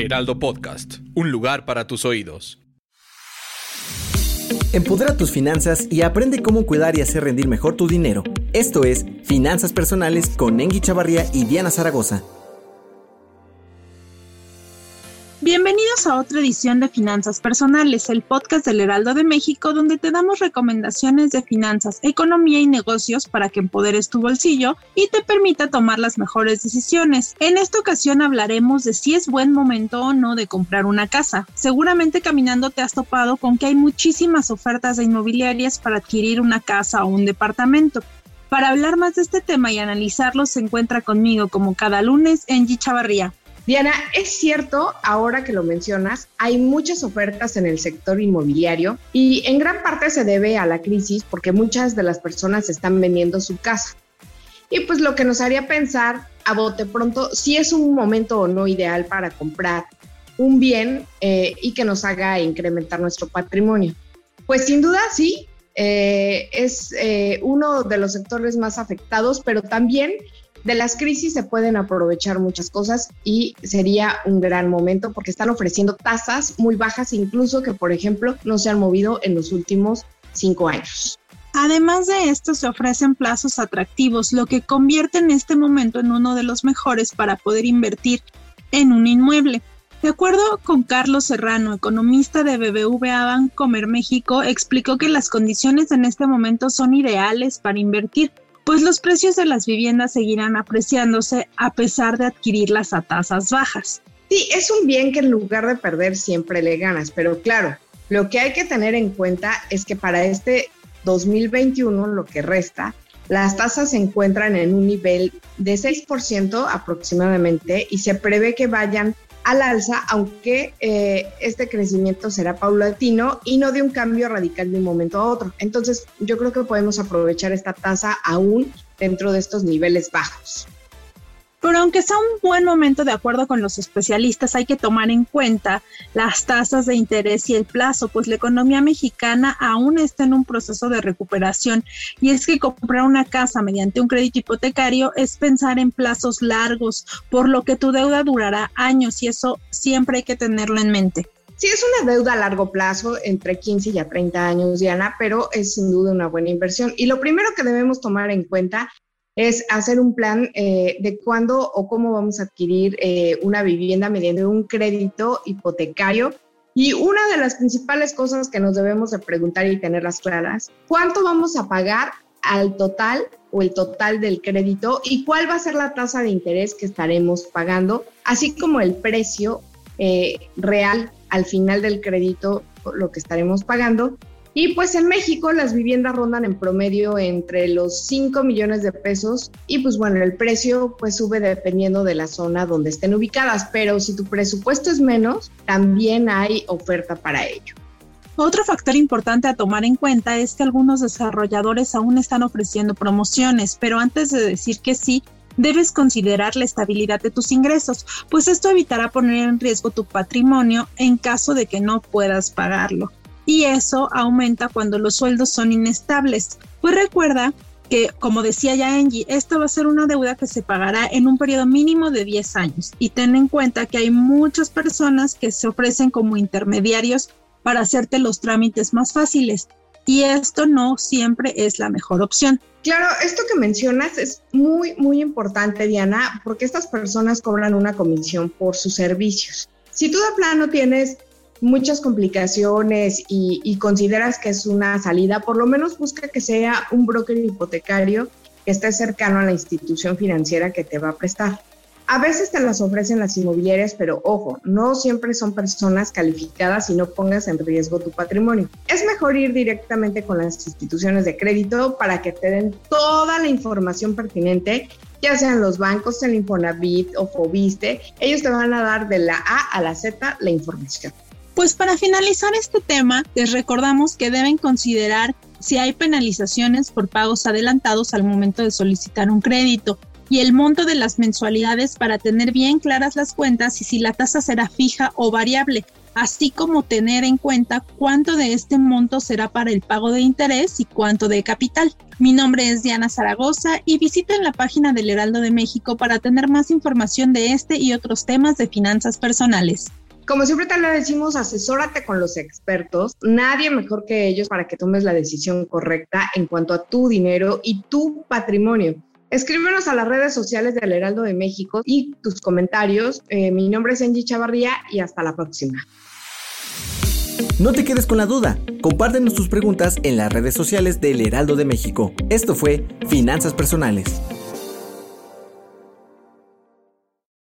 Heraldo Podcast, un lugar para tus oídos. Empodera tus finanzas y aprende cómo cuidar y hacer rendir mejor tu dinero. Esto es Finanzas Personales con Engi Chavarría y Diana Zaragoza. A otra edición de Finanzas Personales, el podcast del Heraldo de México, donde te damos recomendaciones de finanzas, economía y negocios para que empoderes tu bolsillo y te permita tomar las mejores decisiones. En esta ocasión hablaremos de si es buen momento o no de comprar una casa. Seguramente caminando te has topado con que hay muchísimas ofertas de inmobiliarias para adquirir una casa o un departamento. Para hablar más de este tema y analizarlo se encuentra conmigo como cada lunes Angie Chavarría. Diana, es cierto, ahora que lo mencionas, hay muchas ofertas en el sector inmobiliario y en gran parte se debe a la crisis porque muchas de las personas están vendiendo su casa. Y pues lo que nos haría pensar a bote pronto si es un momento o no ideal para comprar un bien eh, y que nos haga incrementar nuestro patrimonio. Pues sin duda sí, eh, es eh, uno de los sectores más afectados, pero también de las crisis se pueden aprovechar muchas cosas y sería un gran momento porque están ofreciendo tasas muy bajas, incluso que, por ejemplo, no se han movido en los últimos cinco años. Además de esto, se ofrecen plazos atractivos, lo que convierte en este momento en uno de los mejores para poder invertir en un inmueble. De acuerdo con Carlos Serrano, economista de BBVA Bancomer México, explicó que las condiciones en este momento son ideales para invertir, pues los precios de las viviendas seguirán apreciándose a pesar de adquirirlas a tasas bajas. Sí, es un bien que en lugar de perder siempre le ganas, pero claro, lo que hay que tener en cuenta es que para este 2021, lo que resta, las tasas se encuentran en un nivel de 6% aproximadamente y se prevé que vayan al alza, aunque eh, este crecimiento será paulatino y no de un cambio radical de un momento a otro. Entonces, yo creo que podemos aprovechar esta tasa aún dentro de estos niveles bajos. Pero aunque sea un buen momento de acuerdo con los especialistas, hay que tomar en cuenta las tasas de interés y el plazo, pues la economía mexicana aún está en un proceso de recuperación y es que comprar una casa mediante un crédito hipotecario es pensar en plazos largos, por lo que tu deuda durará años y eso siempre hay que tenerlo en mente. Sí, es una deuda a largo plazo, entre 15 y a 30 años, Diana, pero es sin duda una buena inversión. Y lo primero que debemos tomar en cuenta es hacer un plan eh, de cuándo o cómo vamos a adquirir eh, una vivienda mediante un crédito hipotecario. Y una de las principales cosas que nos debemos de preguntar y tenerlas claras, ¿cuánto vamos a pagar al total o el total del crédito y cuál va a ser la tasa de interés que estaremos pagando, así como el precio eh, real al final del crédito, lo que estaremos pagando y pues en México las viviendas rondan en promedio entre los 5 millones de pesos y pues bueno, el precio pues sube dependiendo de la zona donde estén ubicadas, pero si tu presupuesto es menos, también hay oferta para ello. Otro factor importante a tomar en cuenta es que algunos desarrolladores aún están ofreciendo promociones, pero antes de decir que sí, debes considerar la estabilidad de tus ingresos, pues esto evitará poner en riesgo tu patrimonio en caso de que no puedas pagarlo y eso aumenta cuando los sueldos son inestables. Pues recuerda que, como decía ya Angie, esta va a ser una deuda que se pagará en un periodo mínimo de 10 años. Y ten en cuenta que hay muchas personas que se ofrecen como intermediarios para hacerte los trámites más fáciles. Y esto no siempre es la mejor opción. Claro, esto que mencionas es muy, muy importante, Diana, porque estas personas cobran una comisión por sus servicios. Si tú de plano tienes muchas complicaciones y, consideras que es una salida, por lo menos busca que sea un broker hipotecario que esté cercano a la institución financiera que te va a prestar. A veces te las ofrecen las inmobiliarias, pero ojo, no siempre son personas calificadas y no pongas en riesgo tu patrimonio. Es mejor ir directamente con las instituciones de crédito para que te den toda la información pertinente ya sean los bancos, el Infonavit o Fobiste, ellos te van a dar de la A a la Z la información. Pues para finalizar este tema, les recordamos que deben considerar si hay penalizaciones por pagos adelantados al momento de solicitar un crédito y el monto de las mensualidades para tener bien claras las cuentas y si la tasa será fija o variable, así como tener en cuenta cuánto de este monto será para el pago de interés y cuánto de capital. Mi nombre es Diana Zaragoza y visiten la página del Heraldo de México para tener más información de este y otros temas de finanzas personales. Como siempre te lo decimos, asesórate con los expertos. Nadie mejor que ellos para que tomes la decisión correcta en cuanto a tu dinero y tu patrimonio. Escríbenos a las redes sociales del Heraldo de México y tus comentarios. Eh, mi nombre es Angie Chavarría y hasta la próxima. No te quedes con la duda. Compártenos tus preguntas en las redes sociales del Heraldo de México. Esto fue Finanzas Personales.